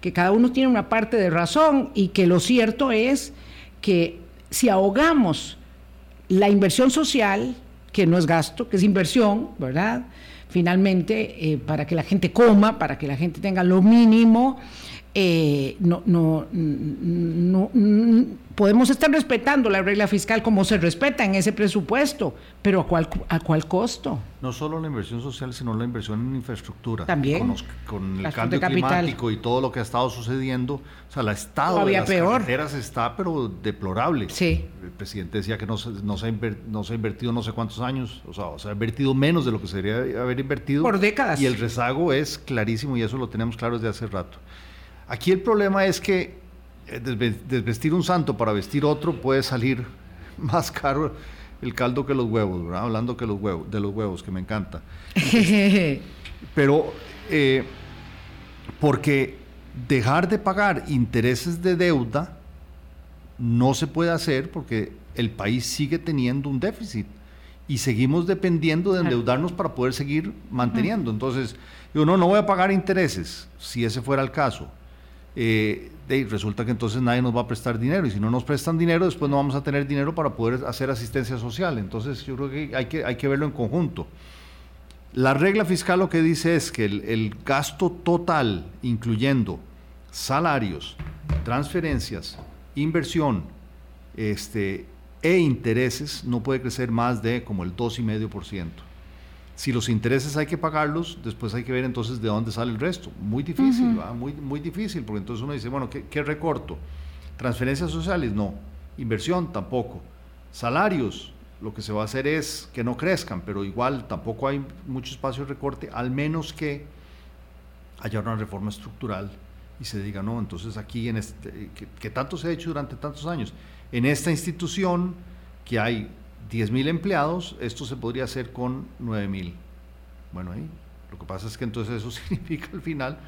que cada uno tiene una parte de razón y que lo cierto es que si ahogamos la inversión social, que no es gasto, que es inversión, ¿verdad? Finalmente, eh, para que la gente coma, para que la gente tenga lo mínimo, eh, no, no, no, podemos estar respetando la regla fiscal como se respeta en ese presupuesto, pero ¿a cuál, a cuál costo? No solo la inversión social, sino la inversión en infraestructura. También. Con, el cambio climático y todo lo que ha estado sucediendo, o sea, el estado de las carreteras está, pero deplorable. Sí. El presidente decía que no se, no se, ha, no se ha invertido no sé cuántos años, o sea, se ha invertido menos de lo que se debería haber invertido. Por décadas. Y el rezago es clarísimo y eso lo tenemos claro desde hace rato. Aquí el problema es que eh, desvestir un santo para vestir otro puede salir más caro el caldo que los huevos, ¿verdad? Hablando que los huevos, de los huevos, que me encanta. Pero, eh, porque dejar de pagar intereses de deuda no se puede hacer porque el país sigue teniendo un déficit y seguimos dependiendo de endeudarnos para poder seguir manteniendo. Entonces, yo no, no voy a pagar intereses, si ese fuera el caso eh, resulta que entonces nadie nos va a prestar dinero y si no nos prestan dinero después no vamos a tener dinero para poder hacer asistencia social. Entonces yo creo que hay que, hay que verlo en conjunto. La regla fiscal lo que dice es que el, gasto total, incluyendo salarios, transferencias, inversión este, e intereses, no puede crecer más de como el 2,5%. Si los intereses hay que pagarlos, después hay que ver entonces de dónde sale el resto. Muy difícil, muy, muy difícil, porque entonces uno dice, bueno, ¿qué, recorto? Transferencias sociales, no. Inversión, tampoco. Salarios, lo que se va a hacer es que no crezcan, pero igual tampoco hay mucho espacio de recorte, al menos que haya una reforma estructural y se diga, no, entonces aquí, en este, que, que tanto se ha hecho durante tantos años, en esta institución que hay 10 mil empleados, esto se podría hacer con 9 mil. Bueno, ahí lo que pasa es que entonces eso significa al final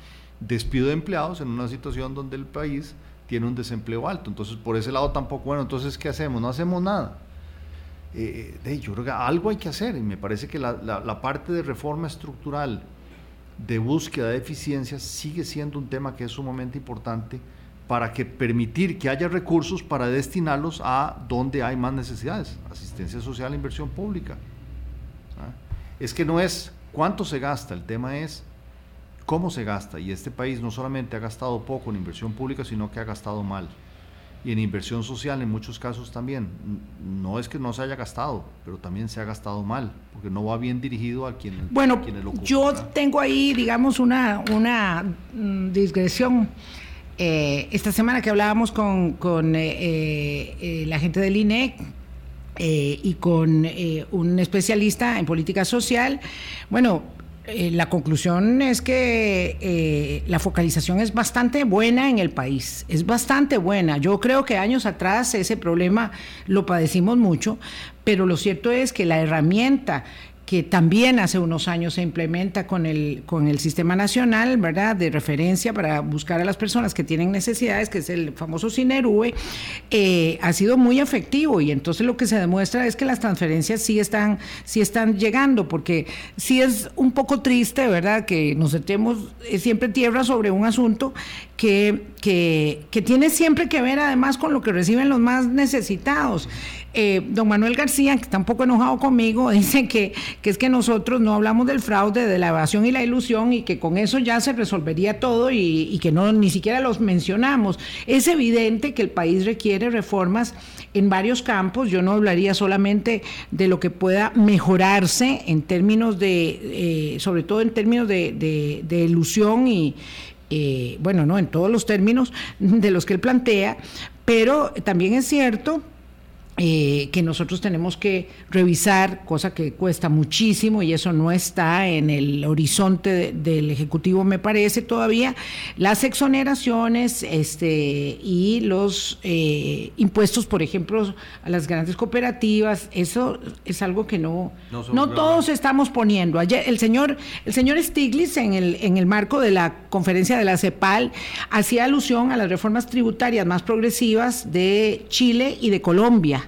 despido de empleados en una situación donde el país tiene un desempleo alto. Entonces, por ese lado tampoco, bueno, entonces, ¿qué hacemos? No hacemos nada. Eh, de yo creo que algo hay que hacer y me parece que la, la parte de reforma estructural, de búsqueda de eficiencia, sigue siendo un tema que es sumamente importante para que permitir que haya recursos para destinarlos a donde hay más necesidades, asistencia social e inversión pública. ¿Ah? Es que no es cuánto se gasta, el tema es cómo se gasta. Y este país no solamente ha gastado poco en inversión pública, sino que ha gastado mal. Y en inversión social en muchos casos también. No es que no se haya gastado, pero también se ha gastado mal, porque no va bien dirigido a quien, bueno, lo Yo tengo ahí, digamos, una, una mm, digresión eh, esta semana que hablábamos con, eh, eh, la gente del INEC, y con un especialista en política social. Bueno, la conclusión es que la focalización es bastante buena en el país, es bastante buena. Yo creo que años atrás ese problema lo padecimos mucho, pero lo cierto es que la herramienta que también hace unos años se implementa con el, con el Sistema Nacional, ¿verdad?, de referencia para buscar a las personas que tienen necesidades, que es el famoso CINERUE, eh, ha sido muy efectivo y entonces lo que se demuestra es que las transferencias sí están, sí están llegando, porque sí es un poco triste, ¿verdad?, que nos sentemos eh, siempre tierra sobre un asunto que, que, que tiene siempre que ver además con lo que reciben los más necesitados. Eh, don Manuel García, que está un poco enojado conmigo, dice que, que es que nosotros no hablamos del fraude, de la evasión y la ilusión y que con eso ya se resolvería todo y, que no ni siquiera los mencionamos. Es evidente que el país requiere reformas en varios campos. Yo no hablaría solamente de lo que pueda mejorarse en términos de, eh, sobre todo en términos de, ilusión y, eh, bueno, no en todos los términos de los que él plantea, pero también es cierto eh, que nosotros tenemos que revisar, cosa que cuesta muchísimo y eso no está en el horizonte del Ejecutivo, me parece todavía, las exoneraciones este, y los eh, impuestos, por ejemplo, a las grandes cooperativas, eso es algo que no, no, todos estamos poniendo. Ayer el señor, el señor Stiglitz en el, en el marco de la conferencia de la CEPAL hacía alusión a las reformas tributarias más progresivas de Chile y de Colombia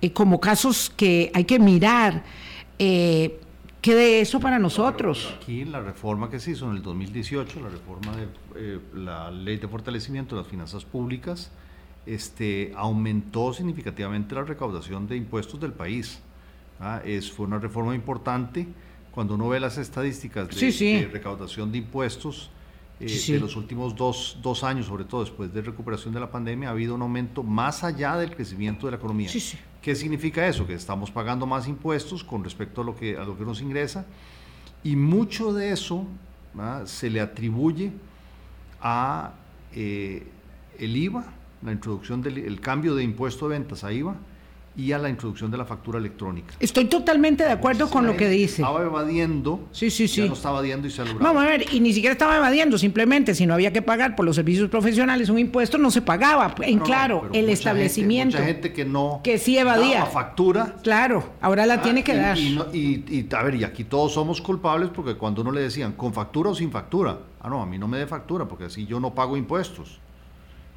eh, como casos que hay que mirar. Eh, ¿Qué de eso para nosotros? Aquí la reforma que se hizo en el 2018, la reforma de eh, la ley de fortalecimiento de las finanzas públicas, este, aumentó significativamente la recaudación de impuestos del país. ¿ah? Es, fue una reforma importante. Cuando uno ve las estadísticas de, recaudación de impuestos, eh, de los últimos dos, dos, años, sobre todo después de recuperación de la pandemia, ha habido un aumento más allá del crecimiento de la economía. ¿Qué significa eso? Que estamos pagando más impuestos con respecto a lo que, a lo que nos ingresa y mucho de eso se le atribuye a eh, el IVA, la introducción del cambio de impuesto de ventas a IVA, y a la introducción de la factura electrónica. Estoy totalmente de acuerdo con lo que dice. Estaba evadiendo. Sí, sí, sí. Ya no estaba evadiendo y se. Vamos a ver, y ni siquiera estaba evadiendo, simplemente si no había que pagar por los servicios profesionales un impuesto, no se pagaba. En claro, el establecimiento. mucha gente que no. Que sí evadía. factura. Claro, ahora la ah, tiene que dar. Y, y, a ver, y aquí todos somos culpables porque cuando uno le decían con factura o sin factura, ah, no, a mí no me dé factura porque así yo no pago impuestos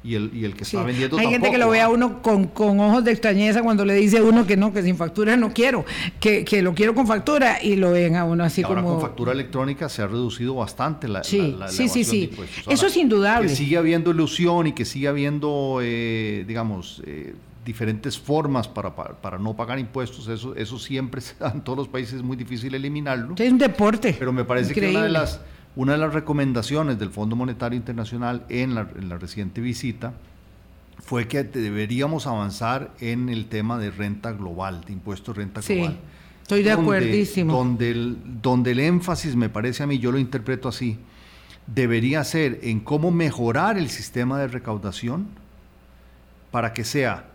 y el, y el que está vendiendo Hay gente que lo ve a uno con, con, ojos de extrañeza cuando le dice a uno que no, que sin factura no quiero, que, que lo quiero con factura y lo ven a uno así ahora como... con factura electrónica se ha reducido bastante la, sí, sí, sí, sí. Eso es indudable. Que sigue habiendo ilusión y que sigue habiendo, eh, digamos... Eh, diferentes formas para, para, para, no pagar impuestos, eso, eso siempre en todos los países es muy difícil eliminarlo. Es un deporte. Pero me parece que una de las una de las recomendaciones del Fondo Monetario Internacional en la, reciente visita fue que deberíamos avanzar en el tema de renta global, de impuesto de renta global. Sí, estoy de acuerdísimo. Donde el, donde el énfasis, me parece a mí, yo lo interpreto así, debería ser en cómo mejorar el sistema de recaudación para que sea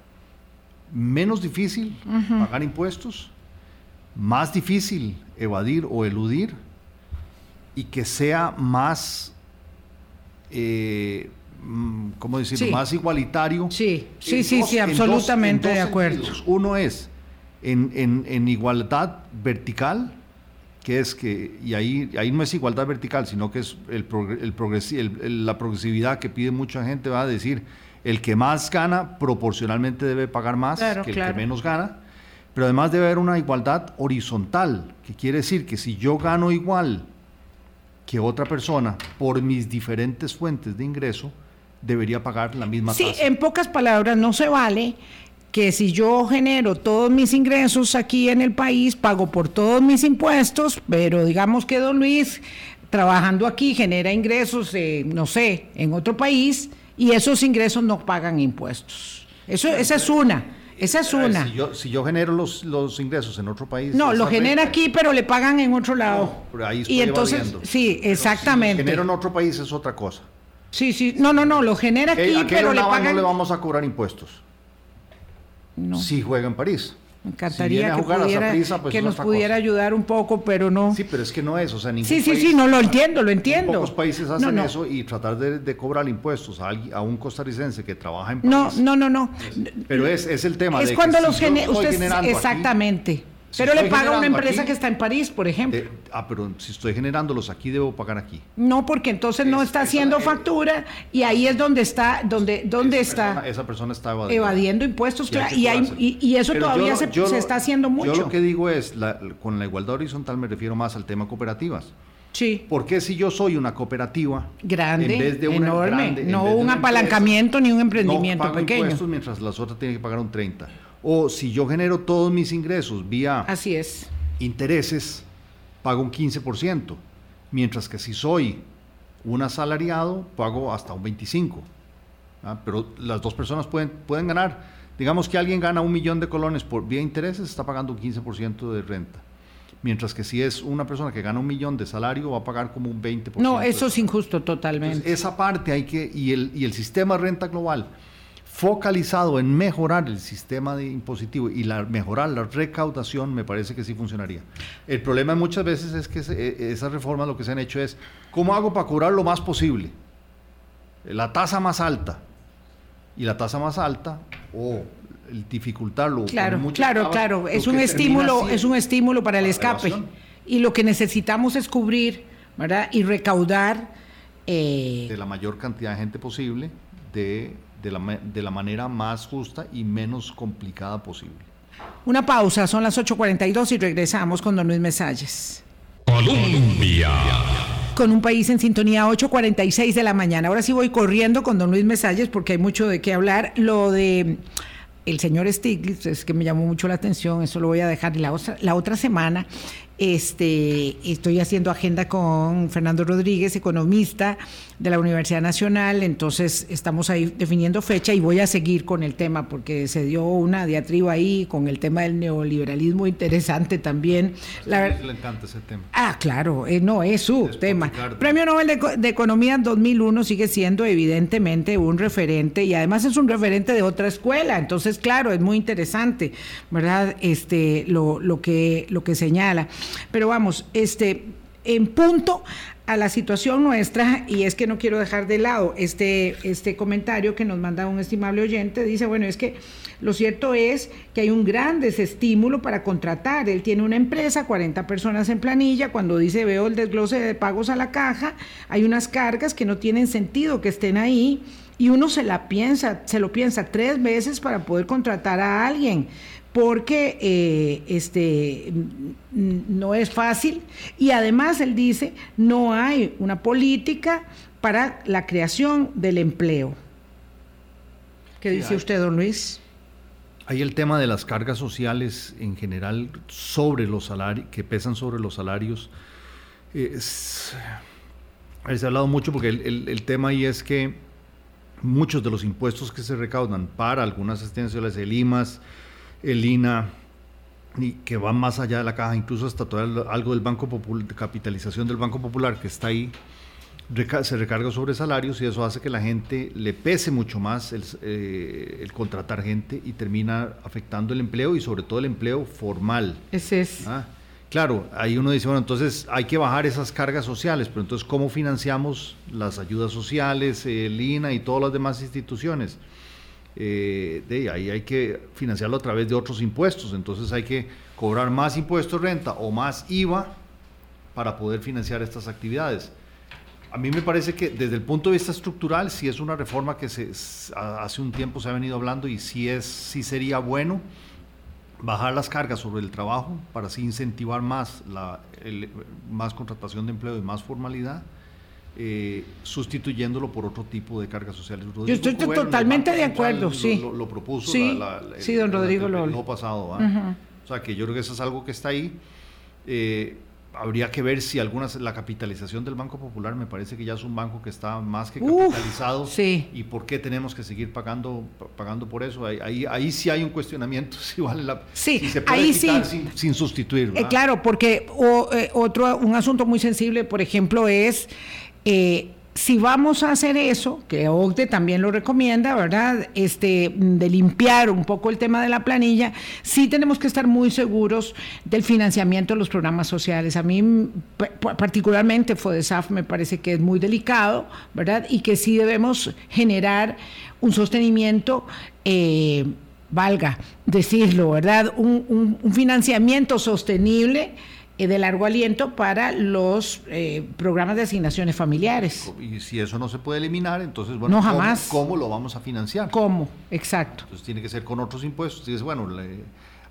menos difícil pagar impuestos, más difícil evadir o eludir y que sea más, eh, mm, ¿cómo decirlo?, más igualitario. Sí, sí, sí, sí, absolutamente de acuerdo. Uno es en, igualdad vertical, que es que, y ahí, ahí no es igualdad vertical, sino que es el, el, la progresividad que pide mucha gente, va a decir, el que más gana proporcionalmente debe pagar más que el que menos gana, pero además debe haber una igualdad horizontal, que quiere decir que si yo gano igual que otra persona, por mis diferentes fuentes de ingreso, debería pagar la misma tasa. Sí, en pocas palabras, no se vale que si yo genero todos mis ingresos aquí en el país, pago por todos mis impuestos, pero digamos que don Luis, trabajando aquí, genera ingresos, no sé, en otro país, y esos ingresos no pagan impuestos. Eso, esa es una. Esa es una. Si yo, genero los, los, ingresos en otro país. No, lo genera aquí, pero le pagan en otro lado. ahí estoy y entonces, sí, exactamente. si genero en otro país es otra cosa. Sí, sí. No, no, no, lo genera aquí, pero le pagan. no le vamos a cobrar impuestos. No. Si juega en París. Me encantaría que, pudiera, pues que nos pudiera ayudar un poco, pero no. Sí, pero es que no es, o sea, ningún Sí, sí, sí, no lo entiendo, lo entiendo. Pocos países hacen eso y tratar de, cobrar impuestos a, un costarricense que trabaja en París. No, no, no, no. Pero es, es el tema. Es cuando los genera. Exactamente. Pero le paga a una empresa que está en París, por ejemplo. ah, pero si estoy generándolos aquí, debo pagar aquí. No, porque entonces no está haciendo factura y ahí es donde está, donde, donde esa está. Persona, esa persona está evadiendo, impuestos, y, y, eso todavía se, está haciendo mucho. Yo lo que digo es, con la igualdad horizontal me refiero más al tema cooperativas. Sí. Porque si yo soy una cooperativa grande, en vez de una enorme, no un apalancamiento ni un emprendimiento no pago pequeño. impuestos mientras las otras tienen que pagar un 30 o si yo genero todos mis ingresos vía Así es. intereses, pago un 15%, mientras que si soy un asalariado, pago hasta un 25%. ¿ah? Pero las dos personas pueden, pueden ganar. Digamos que alguien gana un millón de colones por vía intereses, está pagando un 15% de renta. Mientras que si es una persona que gana un millón de salario, va a pagar como un 20%. No, eso es injusto totalmente. esa parte hay que, y el, y el sistema renta global, focalizado en mejorar el sistema de impositivo y la, mejorar la recaudación, me parece que sí funcionaría. El problema muchas veces es que e, esas reformas lo que se han hecho es, ¿cómo hago para cobrar lo más posible? La tasa más alta. Y la tasa más alta, o el dificultarlo. Claro, claro, claro. Es un, estímulo, es un estímulo para el escape. Y lo que necesitamos es cubrir ¿verdad? y recaudar. Eh, de la mayor cantidad de gente posible de de la, de la manera más justa y menos complicada posible. Una pausa, son las 8.42 y regresamos con don Luis Mesalles. Colombia. Con un país en sintonía 8.46 de la mañana. Ahora sí voy corriendo con don Luis Mesalles porque hay mucho de qué hablar. Lo de el señor Stiglitz es que me llamó mucho la atención, eso lo voy a dejar la otra, la otra semana. Este, estoy haciendo agenda con Fernando Rodríguez, economista de la Universidad Nacional, entonces estamos ahí definiendo fecha y voy a seguir con el tema porque se dio una diatriba ahí con el tema del neoliberalismo interesante también. La le encanta ese tema. Ah, claro, eh, no, es su tema. Premio Nobel de, de Economía 2001 sigue siendo evidentemente un referente y además es un referente de otra escuela, entonces claro, es muy interesante, ¿verdad? Este, lo, lo, que, lo que señala. Pero vamos, este, en punto a la situación nuestra, y es que no quiero dejar de lado este, este comentario que nos manda un estimable oyente, dice, bueno, es que lo cierto es que hay un gran desestímulo para contratar. Él tiene una empresa, 40 personas en planilla, cuando dice veo el desglose de pagos a la caja, hay unas cargas que no tienen sentido que estén ahí y uno se la piensa, se lo piensa tres veces para poder contratar a alguien porque eh, este, no es fácil y además él dice no hay una política para la creación del empleo. ¿Qué dice usted, don Luis? Hay el tema de las cargas sociales en general sobre los salarios, que pesan sobre los salarios. se ha hablado mucho porque el, el tema ahí es que muchos de los impuestos que se recaudan para algunas asistencias el IMAS, el INA, y que va más allá de la caja, incluso hasta todo algo del Banco Popular, de capitalización del Banco Popular que está ahí, se recarga sobre salarios y eso hace que la gente le pese mucho más el, eh, contratar gente y termina afectando el empleo y sobre todo el empleo formal. Ese es. ¿Ah? Claro, ahí uno dice, bueno, entonces hay que bajar esas cargas sociales, pero entonces ¿cómo financiamos las ayudas sociales, el INA y todas las demás instituciones? Eh, de ahí hay que financiarlo a través de otros impuestos, entonces hay que cobrar más impuestos de renta o más IVA para poder financiar estas actividades. A mí me parece que desde el punto de vista estructural sí es una reforma que se, hace un tiempo se ha venido hablando y sí, es, sí sería bueno bajar las cargas sobre el trabajo para así incentivar más, la, más contratación de empleo y más formalidad. Eh, sustituyéndolo por otro tipo de cargas sociales. Yo estoy totalmente de acuerdo, sí. Lo, propuso sí, sí, don Rodrigo el, pasado. O sea, que yo creo que eso es algo que está ahí. Eh, habría que ver si algunas la capitalización del Banco Popular me parece que ya es un banco que está más que capitalizado sí. y por qué tenemos que seguir pagando pagando por eso ahí ahí, sí hay un cuestionamiento si vale la sí, se puede ahí sí. sin, sustituir eh, claro porque eh, otro un asunto muy sensible por ejemplo es eh, si vamos a hacer eso, que OCDE también lo recomienda, ¿verdad? Este, de limpiar un poco el tema de la planilla, sí tenemos que estar muy seguros del financiamiento de los programas sociales. A mí, particularmente, FODESAF me parece que es muy delicado, ¿verdad? Y que sí debemos generar un sostenimiento. Eh, valga decirlo, ¿verdad? un financiamiento sostenible de largo aliento para los eh, programas de asignaciones familiares. Y si eso no se puede eliminar, entonces, bueno, no, jamás. ¿cómo, lo vamos a financiar? ¿Cómo? Exacto. Entonces tiene que ser con otros impuestos. Dices, bueno,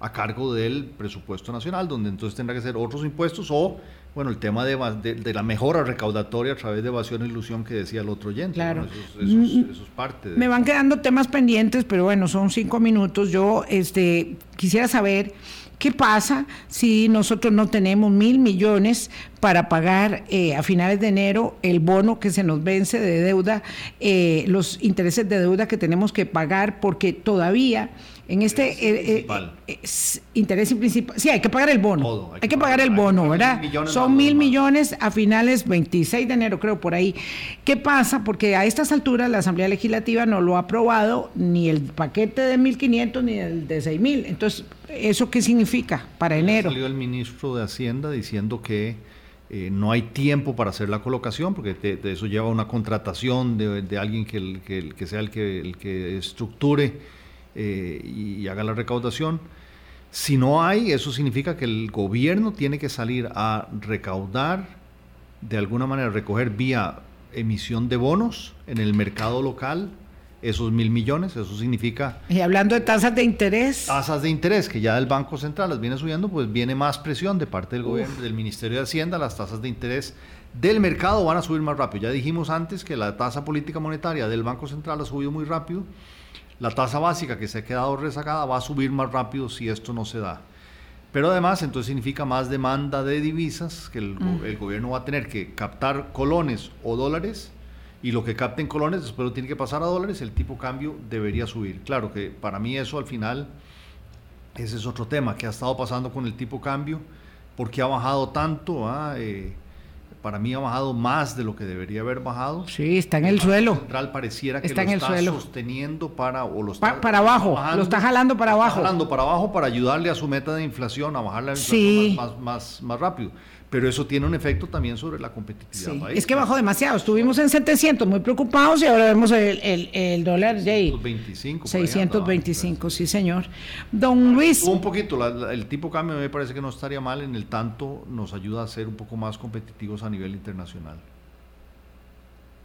a cargo del presupuesto nacional, donde entonces tendrá que ser otros impuestos o, bueno, el tema de, de, la mejora recaudatoria a través de evasión e ilusión que decía el otro oyente. Claro. eso, es, eso, es, parte. Me van quedando temas pendientes, pero bueno, son cinco minutos. Yo este, quisiera saber ¿Qué pasa si nosotros no tenemos mil millones para pagar eh, a finales de enero el bono que se nos vence de deuda, eh, los intereses de deuda que tenemos que pagar porque todavía en este eh, eh, interés principal, sí, hay que pagar el bono, hay, que, pagar, el bono, ¿verdad? Son mil millones a finales 26 de enero, creo, por ahí. ¿Qué pasa? Porque a estas alturas la Asamblea Legislativa no lo ha aprobado ni el paquete de 1.500 ni el de 6.000. Entonces, ¿eso qué significa para enero? Salió el ministro de Hacienda diciendo que eh, no hay tiempo para hacer la colocación, porque de eso lleva una contratación de, alguien que, que, sea el que, el que estructure eh, y, haga la recaudación. Si no hay, eso significa que el gobierno tiene que salir a recaudar, de alguna manera recoger vía emisión de bonos en el mercado local esos mil millones, eso significa... Y hablando de tasas de interés. Tasas de interés, que ya el Banco Central las viene subiendo, pues viene más presión de parte del gobierno, del Ministerio de Hacienda, las tasas de interés del mercado van a subir más rápido. Ya dijimos antes que la tasa política monetaria del Banco Central ha subido muy rápido la tasa básica que se ha quedado rezagada va a subir más rápido si esto no se da. Pero además, entonces significa más demanda de divisas, que el, el gobierno va a tener que captar colones o dólares y lo que capten colones después lo tiene que pasar a dólares, el tipo de cambio debería subir. Claro que para mí eso al final, ese es otro tema, que ha estado pasando con el tipo de cambio, porque ha bajado tanto, ah, eh, para mí ha bajado más de lo que debería haber bajado. Sí, está en el, suelo. Central pareciera que está lo en el está suelo. sosteniendo para o lo Pa- está para abajo, bajando, lo está jalando para está abajo. jalando para abajo para ayudarle a su meta de inflación, a bajar la inflación Sí. más, más, más, más rápido. Pero eso tiene un efecto también sobre la competitividad. Sí, país. es que bajó demasiado. Estuvimos en 700 muy preocupados y ahora vemos el, el, el dólar de ahí, 625. por ahí anda, 625, sí señor. Don Luis, un poquito, la- la- el tipo cambio me parece que no estaría mal, en el tanto nos ayuda a ser un poco más competitivos a nivel internacional.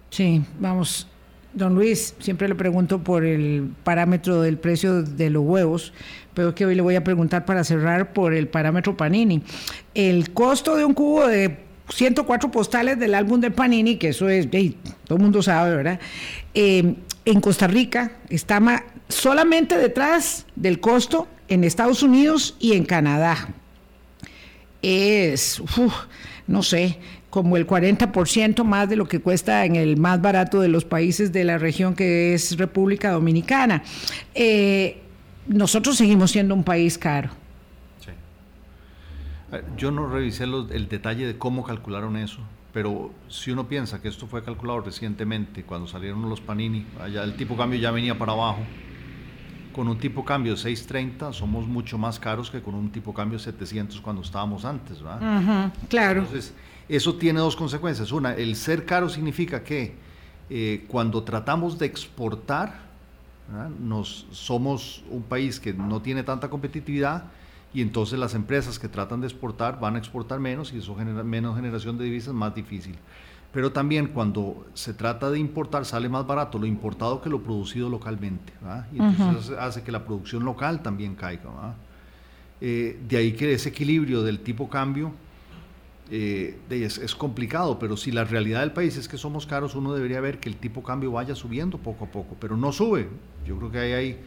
sí, vamos. Don Luis, siempre le pregunto por el parámetro del precio de los huevos, pero que hoy le voy a preguntar para cerrar por el parámetro Panini. El costo de un cubo de 104 postales del álbum de Panini, que eso es, todo el mundo sabe, ¿verdad? Eh, en Costa Rica está solamente detrás del costo en Estados Unidos y en Canadá es, no sé, como el 40% más de lo que cuesta en el más barato de los países de la región que es República Dominicana. Eh, nosotros seguimos siendo un país caro. Eh, Yo no revisé los- el detalle de cómo calcularon eso, pero si uno piensa que esto fue calculado recientemente, cuando salieron los Panini, allá el tipo de cambio ya venía para abajo, con un tipo de cambio de 6.30 somos mucho más caros que con un tipo de cambio de 700 cuando estábamos antes, ¿verdad? Ujú, claro. Entonces, eso tiene dos consecuencias. Una, el ser caro significa que eh, cuando tratamos de exportar, ¿verdad? nos, somos un país que no tiene tanta competitividad y entonces las empresas que tratan de exportar van a exportar menos y eso genera menos generación de divisas, más difícil. Pero también cuando se trata de importar sale más barato lo importado que lo producido localmente. ¿verdad? Y entonces hace- hace que la producción local también caiga. Eh, de ahí que ese equilibrio del tipo cambio eh, de- es, es complicado, pero si la realidad del país es que somos caros, uno debería ver que el tipo cambio vaya subiendo poco a poco, pero no sube. Yo creo que ahí hay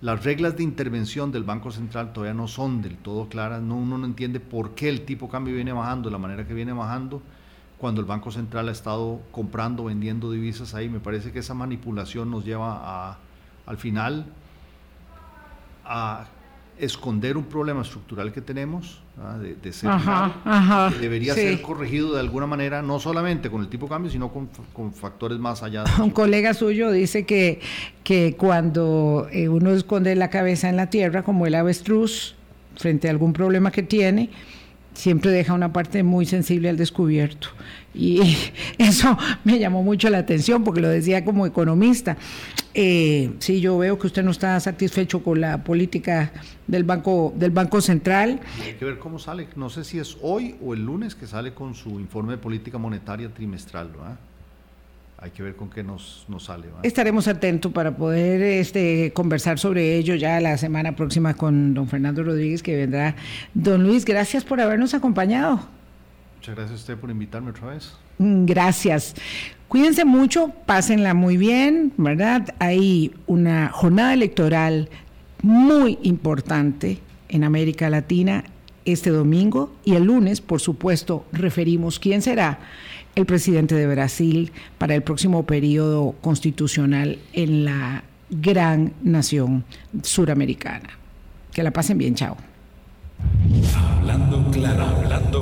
las reglas de intervención del Banco Central todavía no son del todo claras, no, uno no entiende por qué el tipo cambio viene bajando de la manera que viene bajando cuando el Banco Central ha estado comprando, vendiendo divisas ahí. Me parece que esa manipulación nos lleva a, al final a esconder un problema estructural que tenemos, ¿ah? de, de ser Ajá, mal, ajá, que debería sí. ser corregido de alguna manera, no solamente con el tipo de cambio, sino con, con factores más allá. de Un colega suyo dice que, que cuando eh, uno esconde la cabeza en la tierra, como el avestruz, frente a algún problema que tiene, siempre deja una parte muy sensible al descubierto. Y eso me llamó mucho la atención porque lo decía como economista. Eh, sí, yo veo que usted no está satisfecho con la política del Banco, del banco Central. Y hay que ver cómo sale. No sé si es hoy o el lunes que sale con su informe de política monetaria trimestral. ¿verdad? Hay que ver con qué nos, nos sale. Estaremos atentos para poder este, conversar sobre ello ya la semana próxima con don Fernando Rodríguez que vendrá. Don Luis, gracias por habernos acompañado. Muchas gracias a usted por invitarme otra vez. Mm, Gracias. Cuídense mucho, pásenla muy bien, ¿verdad? Hay una jornada electoral muy importante en América Latina este domingo y el lunes, por supuesto, referimos quién será el presidente de Brasil para el próximo periodo constitucional en la gran nación suramericana. Que la pasen bien, chao. Hablando claro, hablando